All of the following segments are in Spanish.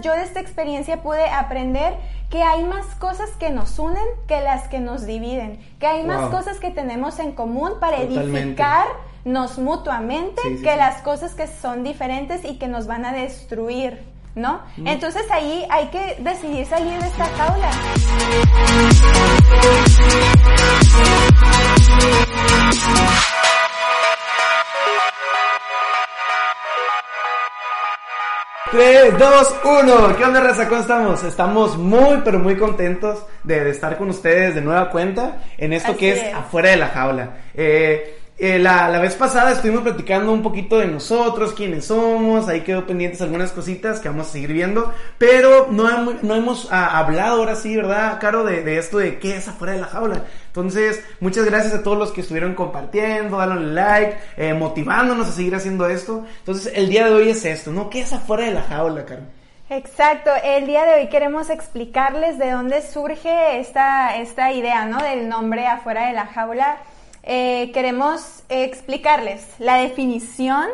Yo de esta experiencia pude aprender que hay más cosas que nos unen que las que nos dividen, que hay más cosas que tenemos en común para Totalmente. edificarnos mutuamente Sí, sí, que sí. las cosas que son diferentes y que nos van a destruir, ¿no? Entonces ahí hay que decidir salir de esta jaula. 3, 2, 1. ¿Qué onda, raza? ¿Cómo estamos? Estamos muy, pero muy contentos de, de estar con ustedes de nueva cuenta en esto Así que es, es. afuera de la jaula. Eh, eh, la, la vez pasada estuvimos platicando un poquito de nosotros, quiénes somos, ahí quedó pendientes algunas cositas que vamos a seguir viendo, pero no, hem- no hemos ah, hablado ahora sí, ¿verdad, Caro? De, de esto de qué es afuera de la jaula. Entonces, muchas gracias a todos los que estuvieron compartiendo, dándole like, eh, motivándonos a seguir haciendo esto. Entonces, el día de hoy es esto, ¿no? ¿Qué es afuera de la jaula, Caro? Exacto, el día de hoy queremos explicarles de dónde surge esta, esta idea, ¿no? Del nombre afuera de la jaula. Eh, queremos explicarles la definición,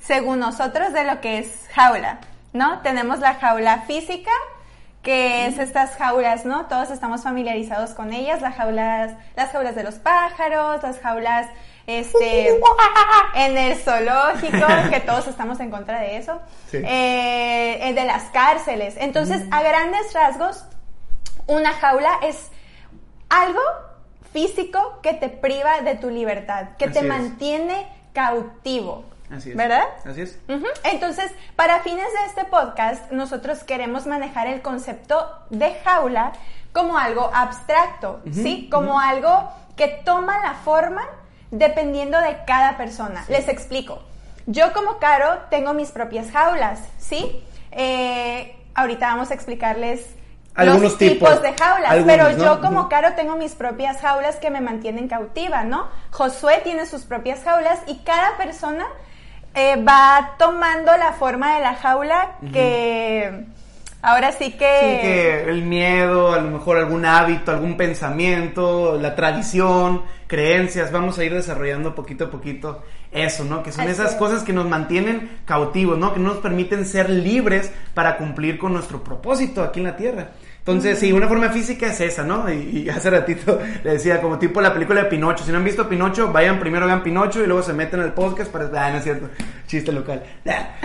según nosotros, de lo que es jaula, ¿no? Tenemos la jaula física, que es estas jaulas, ¿no? Todos estamos familiarizados con ellas, las jaulas, las jaulas de los pájaros, las jaulas, este, en el zoológico, que todos estamos en contra de eso, Sí. eh, de las cárceles. Entonces, a grandes rasgos, una jaula es algo físico que te priva de tu libertad, que te es. mantiene cautivo. Así es. ¿Verdad? Así es. Entonces, para fines de este podcast, nosotros queremos manejar el concepto de jaula como algo abstracto, ¿sí? Como algo que toma la forma dependiendo de cada persona. Les explico. Yo como Caro tengo mis propias jaulas, ¿sí? Eh, ahorita vamos a explicarles Algunos los tipos, tipos. de jaulas, Algunos, pero ¿no? yo como. Caro tengo mis propias jaulas que me mantienen cautiva, ¿no? Josué tiene sus propias jaulas y cada persona eh, va tomando la forma de la jaula que ahora sí que... Sí, que el miedo, a lo mejor algún hábito, algún pensamiento, la tradición, creencias, vamos a ir desarrollando poquito a poquito eso, ¿no? Que son Así esas es. cosas que nos mantienen cautivos, ¿no? Que no nos permiten ser libres para cumplir con nuestro propósito aquí en la tierra. Entonces, sí, una forma física es esa, ¿no? Y, y hace ratito le decía, como tipo la película de Pinocho. Si no han visto Pinocho, vayan primero vean Pinocho y luego se meten al podcast para... Ah, no es cierto. Chiste local.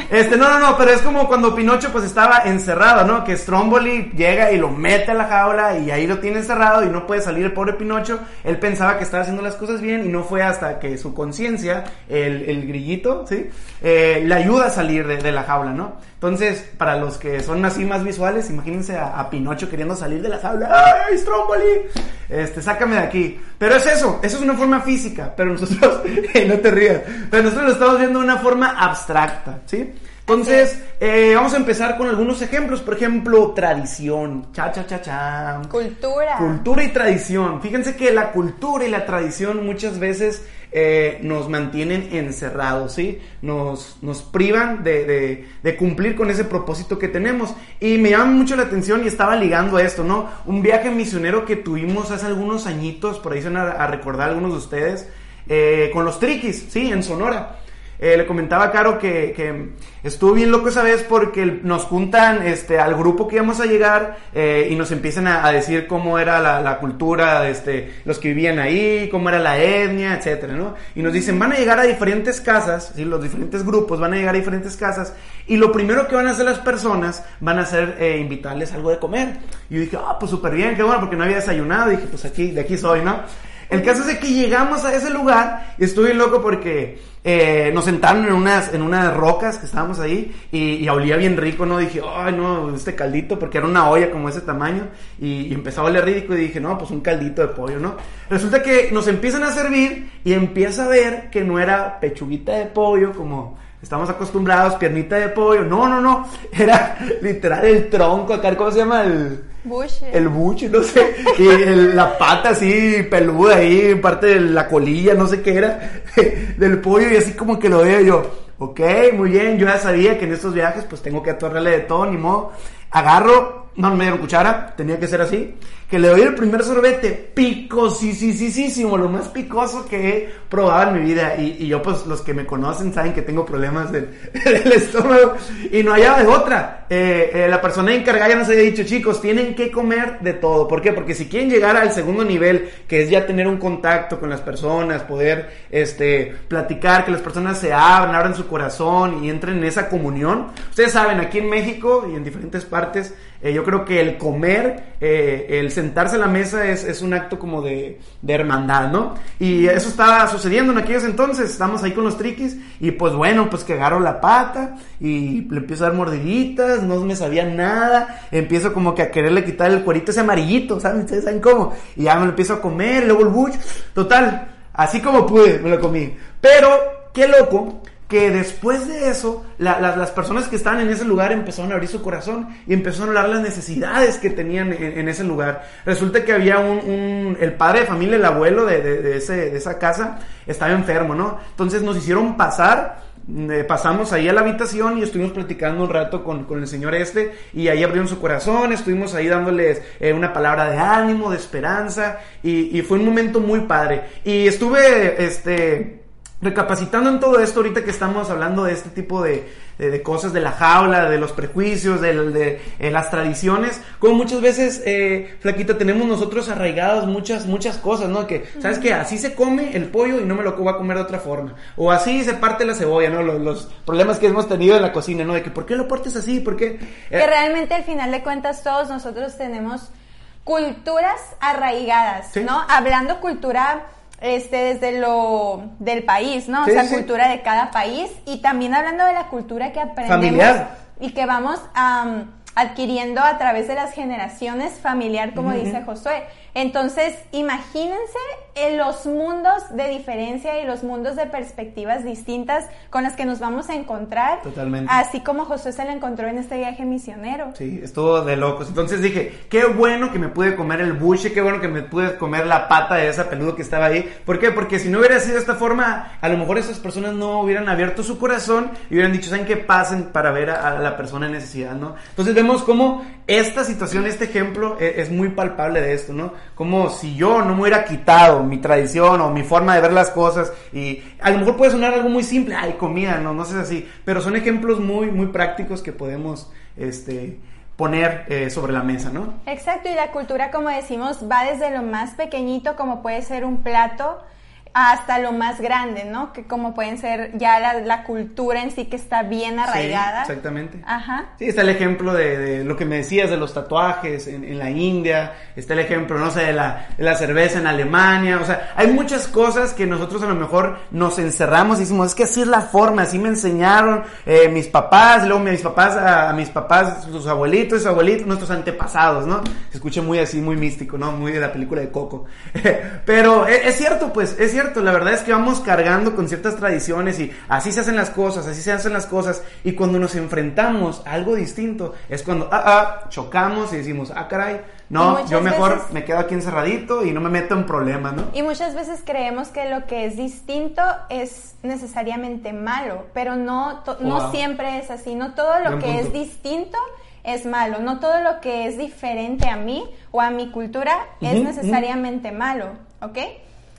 Este, no, no, no, pero es como cuando Pinocho pues estaba encerrado, ¿no? Que Stromboli llega y lo mete a la jaula y ahí lo tiene encerrado y no puede salir el pobre Pinocho. Él pensaba que estaba haciendo las cosas bien y no fue hasta que su conciencia, el, el grillito, ¿sí? Eh, le ayuda a salir de, de la jaula, ¿no? Entonces, para los que son así más visuales, imagínense a, a Pinocho queriendo salir de la jaula. ¡Ay, Stromboli! Este, sácame de aquí. Pero es eso, eso es una forma física, pero nosotros, no te rías, pero nosotros lo estamos viendo de una forma abstracta, ¿sí? Entonces, eh, vamos a empezar con algunos ejemplos, por ejemplo, tradición, cha, cha, cha, cha. Cultura. Cultura y tradición. Fíjense que la cultura y la tradición muchas veces eh, nos mantienen encerrados, ¿sí? Nos, nos privan de, de- cumplir con ese propósito que tenemos. Y me llama mucho la atención y estaba ligando a esto, ¿no? Un viaje misionero que tuvimos hace algunos añitos, por ahí se van a, a recordar algunos de ustedes, eh, con los triquis, ¿sí? En Sonora. Eh, le comentaba a Caro que, estuvo bien loco esa vez porque nos juntan este, al grupo que íbamos a llegar eh, y nos empiezan a, decir cómo era la, cultura, este, los que vivían ahí, cómo era la etnia, etcétera, ¿no? Y nos dicen, van a llegar a diferentes casas, ¿sí? los diferentes grupos van a llegar a diferentes casas y lo primero que van a hacer las personas van a ser eh, invitarles algo de comer. Y yo dije, ah, pues súper bien, qué bueno, porque no había desayunado. Y dije, pues aquí, de aquí soy, ¿no? El caso es que llegamos a ese lugar y estuve loco porque eh, nos sentaron en unas, en unas rocas que estábamos ahí y, y olía bien rico, ¿no? Dije, ay, no, este caldito, porque era una olla como ese tamaño y, y empezó a oler rico y dije, no, pues un caldito de pollo, ¿no? Resulta que nos empiezan a servir y empieza a ver que no era pechuguita de pollo como estamos acostumbrados, piernita de pollo, no, no, no, era literal el tronco acá, ¿cómo se llama? El... Bush. El buche, no sé, y la pata así peluda ahí, parte de la colilla, no sé qué era, del pollo, y así como que lo veo yo, ok, muy bien, yo ya sabía que en estos viajes pues tengo que atorrarle de todo, ni modo, agarro no me dieron cuchara, tenía que ser así, que le doy el primer sorbete picosísimo, lo más picoso que he probado en mi vida. Y, yo, pues, los que me conocen saben que tengo problemas del, estómago y no hallaba de otra. Eh, eh, la persona encargada ya nos había dicho, chicos, tienen que comer de todo. ¿Por qué? Porque si quieren llegar al segundo nivel, que es ya tener un contacto con las personas, poder, este, platicar, que las personas se abran, abran su corazón y entren en esa comunión. Ustedes saben, aquí en México y en diferentes partes, eh, yo creo que el comer, eh, el sentarse a la mesa es, es un acto como de, de, hermandad, ¿no? Y eso estaba sucediendo en aquellos entonces, estamos ahí con los triquis y pues bueno, pues que agarro la pata y le empiezo a dar mordiditas, no me sabía nada, empiezo como que a quererle quitar el cuerito ese amarillito, ¿saben? ¿Ustedes saben cómo? Y ya me lo empiezo a comer, luego el buch, total, así como pude, me lo comí. Pero, qué loco, que después de eso, las personas que estaban en ese lugar empezaron a abrir su corazón y empezaron a hablar las necesidades que tenían en, ese lugar. Resulta que había un, el padre de familia, el abuelo de, esa casa, estaba enfermo, ¿no? Entonces nos hicieron pasar, eh, pasamos ahí a la habitación y estuvimos platicando un rato con, el señor este y ahí abrieron su corazón, estuvimos ahí dándoles eh, una palabra de ánimo, de esperanza y fue un momento muy padre. Y estuve, este recapacitando en todo esto, ahorita que estamos hablando de este tipo de, cosas, de la jaula, de los prejuicios, de, de, las tradiciones, como muchas veces, eh, Flaquita, tenemos nosotros arraigados muchas, muchas cosas, ¿no? Que, ¿sabes qué? Así se come el pollo y no me lo voy a comer de otra forma. O así se parte la cebolla, ¿no? Los, problemas que hemos tenido en la cocina, ¿no? De que, ¿por qué lo partes así? ¿Por qué? que eh, realmente al final de cuentas todos nosotros tenemos culturas arraigadas, ¿no? Hablando cultura este, desde lo del país, ¿no? o sea, cultura de cada país y también hablando de la cultura que aprendemos y que vamos adquiriendo a través de las generaciones familiar, como dice Josué. Entonces, imagínense en los mundos de diferencia y los mundos de perspectivas distintas con las que nos vamos a encontrar. Totalmente. Así como Josué se lo encontró en este viaje misionero. Sí, estuvo de locos. Entonces dije, qué bueno que me pude comer el buche, qué bueno que me pude comer la pata de esa peludo que estaba ahí. ¿Por qué? Porque si no hubiera sido de esta forma, a lo mejor esas personas no hubieran abierto su corazón y hubieran dicho, ¿saben qué pasen para ver a, la persona en necesidad, no? Entonces vemos cómo esta situación, este ejemplo es, es muy palpable de esto, ¿no? Como si yo no me hubiera quitado mi tradición o mi forma de ver las cosas y a lo mejor puede sonar algo muy simple, ay, comida, no, no sé así, pero son ejemplos muy, muy prácticos que podemos, este, poner eh, sobre la mesa, ¿no? Exacto, y la cultura, como decimos, va desde lo más pequeñito, como puede ser un plato, hasta lo más grande, ¿no? Que como pueden ser ya la, cultura en sí que está bien arraigada. Sí, exactamente. Ajá. Sí, está el ejemplo de, lo que me decías de los tatuajes en, la India, está el ejemplo, no sé, de la, la, cerveza en Alemania, o sea, hay muchas cosas que nosotros a lo mejor nos encerramos y decimos, es que así es la forma, así me enseñaron eh, mis papás, luego mis papás, a, mis papás, sus abuelitos, sus abuelitos, nuestros antepasados, ¿no? Se escucha muy así, muy místico, ¿no? Muy de la película de Coco. Pero es, es cierto, pues, es cierto la verdad es que vamos cargando con ciertas tradiciones y así se hacen las cosas, así se hacen las cosas y cuando nos enfrentamos a algo distinto es cuando, ah, ah, chocamos y decimos, ah, caray, no, yo mejor me quedo aquí encerradito y no me meto en problemas, ¿no? Y muchas veces creemos que lo que es distinto es necesariamente malo, pero no, no siempre es así, no todo lo que es distinto es malo, no todo lo que es diferente a mí o a mi cultura es necesariamente malo, ¿ok?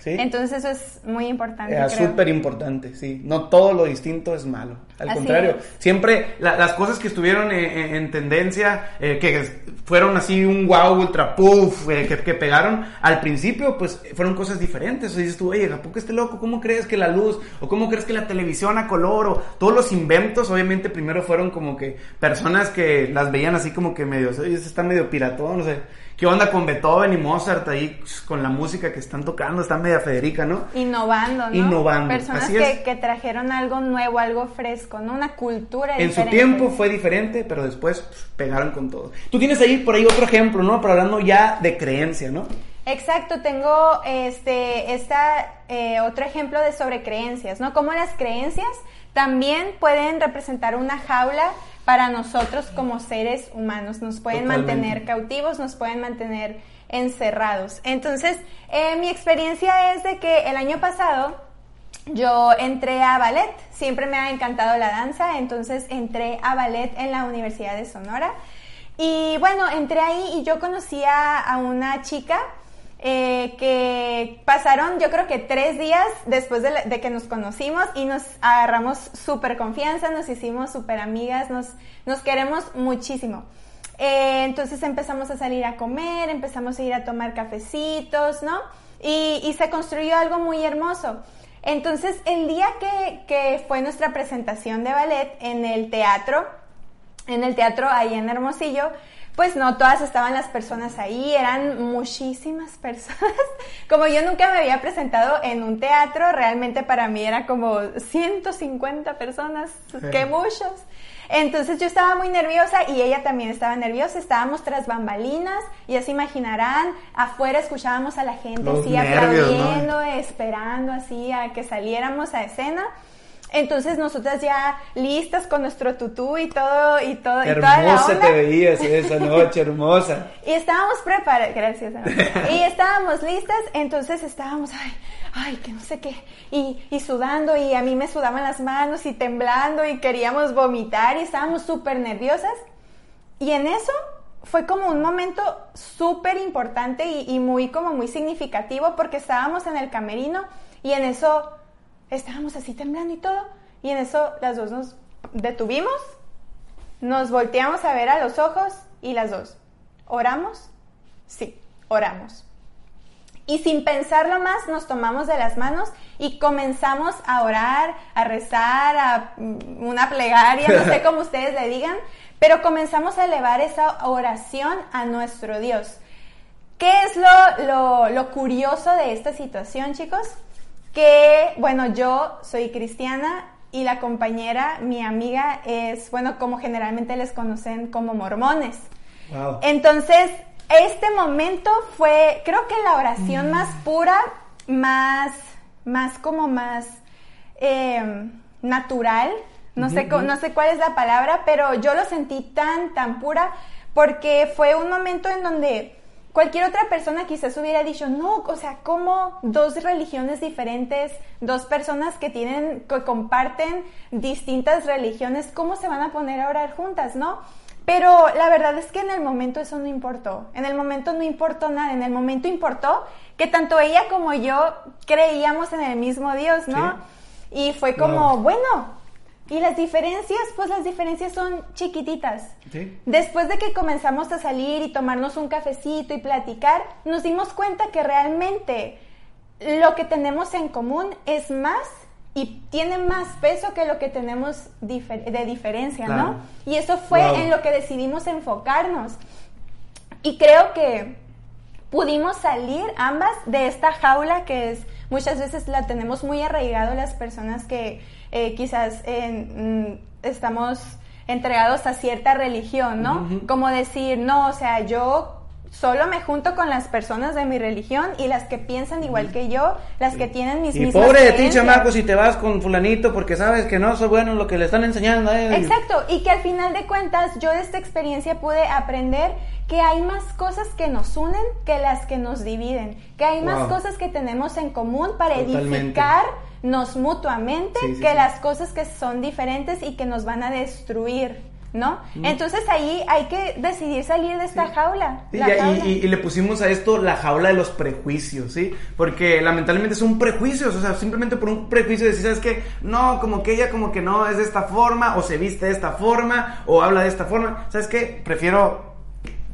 Entonces eso es muy importante. Es súper importante, sí. No todo lo distinto es malo. Al contrario, siempre las cosas que estuvieron en, tendencia, eh, que fueron así un wow, ultra puff, eh, que, pegaron, al principio pues fueron cosas diferentes. O dices tú, oye, ¿a poco este loco? ¿Cómo crees que la luz? ¿O cómo crees que la televisión a color? O todos los inventos, obviamente primero fueron como que personas que las veían así como que medio, oye, está medio piratón, no sé ¿Qué onda con Beethoven y Mozart ahí con la música que están tocando? Está media Federica, ¿no? Innovando, ¿no? Innovando. Personas que, que, trajeron algo nuevo, algo fresco, ¿no? Una cultura En su tiempo fue diferente, pero después pues, pegaron con todo. Tú tienes ahí por ahí otro ejemplo, ¿no? Pero hablando ya de creencia, ¿no? Exacto, tengo este, esta, eh, otro ejemplo de sobre creencias, ¿no? Como las creencias también pueden representar una jaula para nosotros como seres humanos. Nos pueden mantener cautivos, nos pueden mantener encerrados. Entonces, eh, mi experiencia es de que el año pasado yo entré a ballet, siempre me ha encantado la danza, entonces entré a ballet en la Universidad de Sonora. Y bueno, entré ahí y yo conocía a una chica eh, que pasaron yo creo que tres días después de, que nos conocimos y nos agarramos súper confianza, nos hicimos súper amigas, nos, nos queremos muchísimo. Eh, entonces empezamos a salir a comer, empezamos a ir a tomar cafecitos, ¿no? Y, y se construyó algo muy hermoso. Entonces el día que, que fue nuestra presentación de ballet en el teatro, en el teatro ahí en Hermosillo, pues no todas estaban las personas ahí, eran muchísimas personas. Como yo nunca me había presentado en un teatro, realmente para mí era como 150 personas, qué muchos. Entonces yo estaba muy nerviosa y ella también estaba nerviosa, estábamos tras bambalinas, ya se imaginarán, afuera escuchábamos a la gente así aplaudiendo, esperando así a que saliéramos a escena. Entonces nosotras ya listas con nuestro tutú y todo y todo hermosa y toda la onda. te veías esa noche, hermosa. y estábamos preparadas, gracias. y estábamos listas, entonces estábamos, ay, ay, que no sé qué, y, y sudando y a mí me sudaban las manos y temblando y queríamos vomitar y estábamos súper nerviosas. Y en eso fue como un momento súper importante y, y muy como muy significativo porque estábamos en el camerino y en eso estábamos así temblando y todo. Y en eso las dos nos detuvimos, nos volteamos a ver a los ojos y las dos, ¿oramos? Sí, oramos. Y sin pensarlo más, nos tomamos de las manos y comenzamos a orar, a rezar, a mm, una plegaria, no sé cómo ustedes le digan, pero comenzamos a elevar esa oración a nuestro Dios. ¿Qué es lo, lo, lo curioso de esta situación, chicos? Que, bueno, yo soy cristiana y la compañera, mi amiga, es, bueno, como generalmente les conocen como mormones. Entonces, este momento fue, creo que la oración más mm. pura, más, más como más em, natural, no, sé, no sé cuál es la palabra, pero yo lo sentí tan, tan pura, porque fue un momento en donde Cualquier otra persona quizás hubiera dicho, no, o sea, ¿cómo dos religiones diferentes, dos personas que tienen, que comparten distintas religiones, cómo se van a poner a orar juntas, no? Pero la verdad es que en el momento eso no importó. En el momento no importó nada. En el momento importó que tanto ella como yo creíamos en el mismo Dios, ¿no? Y fue como, bueno, y las diferencias, pues las diferencias son chiquititas. Después de que comenzamos a salir y tomarnos un cafecito y platicar, nos dimos cuenta que realmente lo que tenemos en común es más y tiene más peso que lo que tenemos de diferencia, ¿no? Y eso fue en lo que decidimos enfocarnos. Y creo que pudimos salir ambas de esta jaula que es muchas veces la tenemos muy arraigado las personas que eh, quizás mm, estamos entregados a cierta religión, ¿no? Como decir, no, o sea, yo solo me junto con las personas de mi religión y las que piensan igual que yo, las que tienen mis y pobre de ti, chamaco, si te vas con fulanito porque sabes que no soy bueno en lo que le están enseñando. Exacto, y que al final de cuentas yo de esta experiencia pude aprender que hay más cosas que nos unen que las que nos dividen, que hay más cosas que tenemos en común para edificar nos mutuamente que las cosas que son diferentes y que nos van a destruir. ¿No? Mm. Entonces ahí hay que decidir salir de esta jaula. Y, le pusimos a esto la jaula de los prejuicios, ¿sí? Porque lamentablemente son prejuicios, o sea, simplemente por un prejuicio decir, ¿sabes qué? No, como que ella como que no es de esta forma, o se viste de esta forma, o habla de esta forma, ¿sabes qué? Prefiero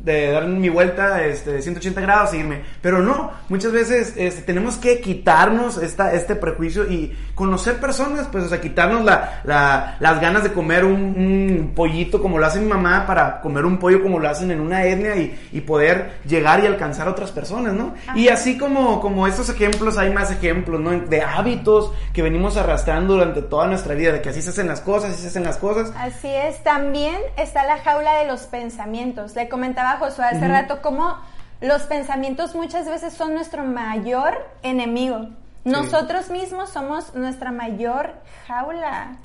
de dar mi vuelta este, de 180 grados y irme. Pero no, muchas veces este, tenemos que quitarnos esta, este prejuicio y conocer personas, pues, o sea, quitarnos la, la, las ganas de comer un, un, pollito como lo hace mi mamá para comer un pollo como lo hacen en una etnia y, y poder llegar y alcanzar a otras personas, ¿no? Y así como, como estos ejemplos, hay más ejemplos, ¿no? De hábitos que venimos arrastrando durante toda nuestra vida, de que así se hacen las cosas, así se hacen las cosas. Así es, también está la jaula de los pensamientos. Le comentaba Josué hace rato, como los pensamientos muchas veces son nuestro mayor enemigo. Nosotros mismos somos nuestra mayor jaula.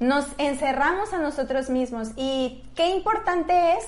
Nos encerramos a nosotros mismos. Y qué importante es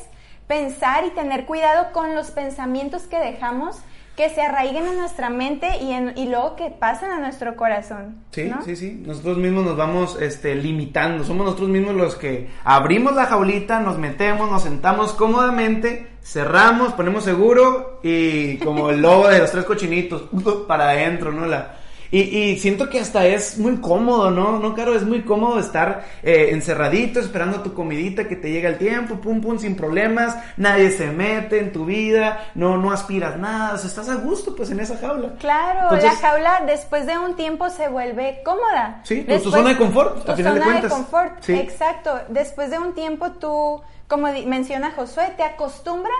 pensar y tener cuidado con los pensamientos que dejamos que se arraiguen en nuestra mente y, en, y luego que pasen a nuestro corazón. Sí, sí, sí. Nosotros mismos nos vamos este, limitando. Somos nosotros mismos los que abrimos la jaulita, nos metemos, nos sentamos cómodamente, cerramos, ponemos seguro y como el lobo de los tres cochinitos, para adentro, ¿no? La, y, siento que hasta es muy cómodo, ¿no? No, Caro, es muy cómodo estar eh, encerradito, esperando tu comidita que te llegue el tiempo, pum, pum, sin problemas, nadie se mete en tu vida, no, no aspiras nada, o sea, estás a gusto pues en esa jaula. Claro, la jaula después de un tiempo se vuelve cómoda. Sí, tu, zona de confort, tu zona de, de confort, exacto. Después de un tiempo tú, como menciona Josué, te acostumbras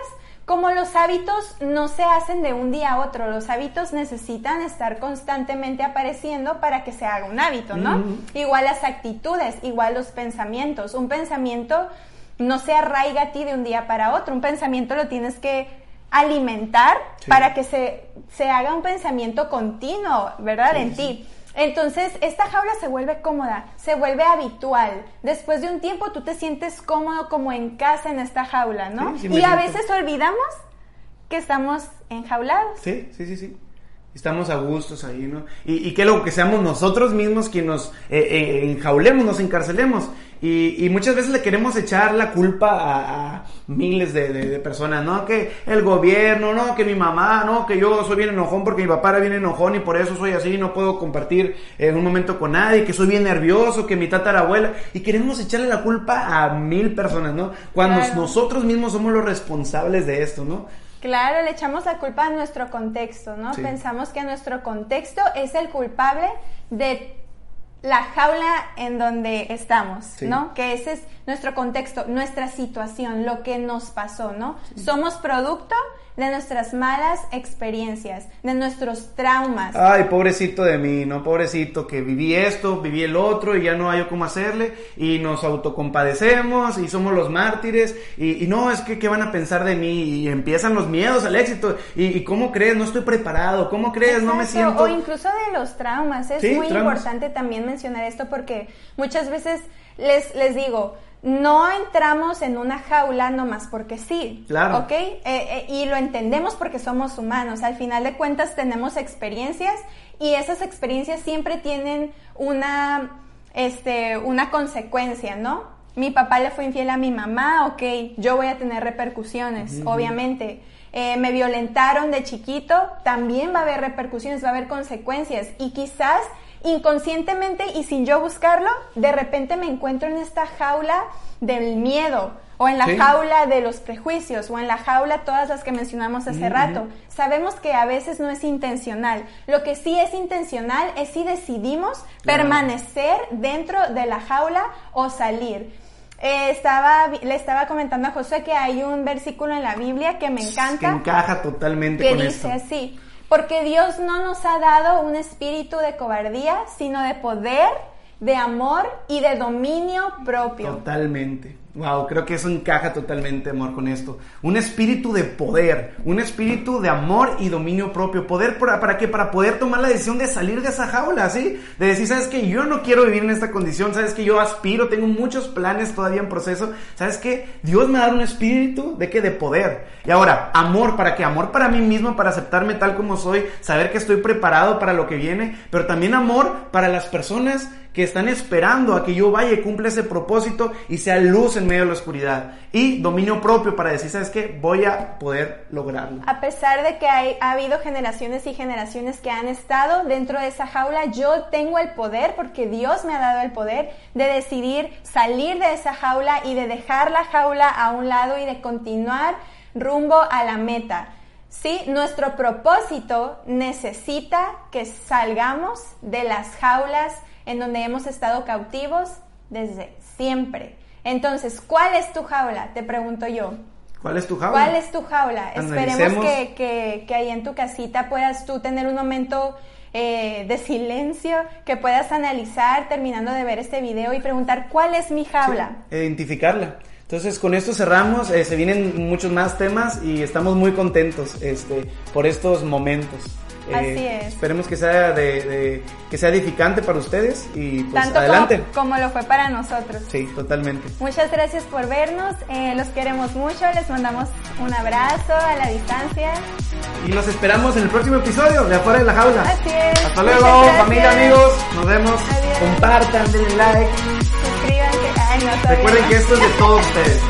como los hábitos no se hacen de un día a otro, los hábitos necesitan estar constantemente apareciendo para que se haga un hábito, ¿no? Igual las actitudes, igual los pensamientos. Un pensamiento no se arraiga a ti de un día para otro, un pensamiento lo tienes que alimentar para que se, se, haga un pensamiento continuo, ¿verdad? en ti. Entonces, esta jaula se vuelve cómoda, se vuelve habitual. Después de un tiempo tú te sientes cómodo como en casa en esta jaula, ¿no? y a veces olvidamos que estamos enjaulados. Sí, sí, sí, sí estamos a gustos ahí, ¿no? Y, y que luego que seamos nosotros mismos quienes nos eh, eh, enjaulemos, nos encarcelemos. Y, muchas veces le queremos echar la culpa a, miles de, personas, ¿no? Que el gobierno, no, que mi mamá, no, que yo soy bien enojón porque mi papá era bien enojón y por eso soy así, no puedo compartir en eh, un momento con nadie, que soy bien nervioso, que mi tatarabuela, y queremos echarle la culpa a mil personas, ¿no? Cuando nosotros mismos somos los responsables de esto, ¿no? Claro, le echamos la culpa a nuestro contexto, ¿no? Pensamos que nuestro contexto es el culpable de la jaula en donde estamos, ¿no? Que ese es nuestro contexto, nuestra situación, lo que nos pasó, ¿no? Somos producto de nuestras malas experiencias, de nuestros traumas. Ay, pobrecito de mí, ¿no? Pobrecito que viví esto, viví el otro y ya no hay cómo hacerle y nos autocompadecemos y somos los mártires y, no, es que qué van a pensar de mí y empiezan los miedos al éxito y, cómo crees, no estoy preparado, cómo crees, no me siento... O incluso de los traumas, es muy importante también mencionar esto porque muchas veces les, les digo, no entramos en una jaula nomás porque sí. Claro. ¿Ok? Eh, eh, y lo entendemos porque somos humanos. Al final de cuentas tenemos experiencias y esas experiencias siempre tienen una, este, una consecuencia, ¿no? Mi papá le fue infiel a mi mamá, ok, yo voy a tener repercusiones, obviamente. Eh, me violentaron de chiquito, también va a haber repercusiones, va a haber consecuencias. Y quizás inconscientemente y sin yo buscarlo, de repente me encuentro en esta jaula del miedo o en la jaula de los prejuicios o en la jaula todas las que mencionamos hace rato. Sabemos que a veces no es intencional. Lo que sí es intencional es si decidimos permanecer dentro de la jaula o salir. Eh, estaba, le estaba comentando a José que hay un versículo en la Biblia que me encanta. Que encaja totalmente que dice así, porque Dios no nos ha dado un espíritu de cobardía, sino de poder, de amor y de dominio propio. Totalmente. Wow, creo que eso encaja totalmente, amor, con esto. Un espíritu de poder, un espíritu de amor y dominio propio. Poder para, para qué? Para poder tomar la decisión de salir de esa jaula, ¿sí? De decir, ¿sabes qué? Yo no quiero vivir en esta condición, ¿sabes que Yo aspiro, tengo muchos planes todavía en proceso. ¿Sabes qué? Dios me dado un espíritu de qué? De poder. Y ahora, amor, ¿para qué? Amor para mí mismo, para aceptarme tal como soy, saber que estoy preparado para lo que viene, pero también amor para las personas que están esperando a que yo vaya y cumpla ese propósito y sea luz en medio de la oscuridad. Y dominio propio para decir, ¿sabes qué? Voy a poder lograrlo. A pesar de que hay, ha habido generaciones y generaciones que han estado dentro de esa jaula, yo tengo el poder, porque Dios me ha dado el poder, de decidir salir de esa jaula y de dejar la jaula a un lado y de continuar rumbo a la meta. Sí, nuestro propósito necesita que salgamos de las jaulas en donde hemos estado cautivos desde siempre. Entonces, ¿cuál es tu jaula? Te pregunto yo. ¿Cuál es tu jaula? ¿Cuál es tu jaula? Esperemos que, que, que, ahí en tu casita puedas tú tener un momento eh, de silencio, que puedas analizar terminando de ver este video y preguntar, ¿cuál es mi jaula? identificarla. Entonces con esto cerramos, eh, se vienen muchos más temas y estamos muy contentos este, por estos momentos. Eh, Así es. Esperemos que sea de, de- que sea edificante para ustedes y pues Tanto adelante. como, como lo fue para nosotros. Sí, totalmente. Muchas gracias por vernos, eh, los queremos mucho, les mandamos un abrazo a la distancia. Y los esperamos en el próximo episodio de Afuera de la Jaula. Así es. Hasta luego, familia, amigos. Nos vemos. Adiós. Compartan, denle like. Suscríbanse. Ay, no sabía. Recuerden que esto es de todos ustedes.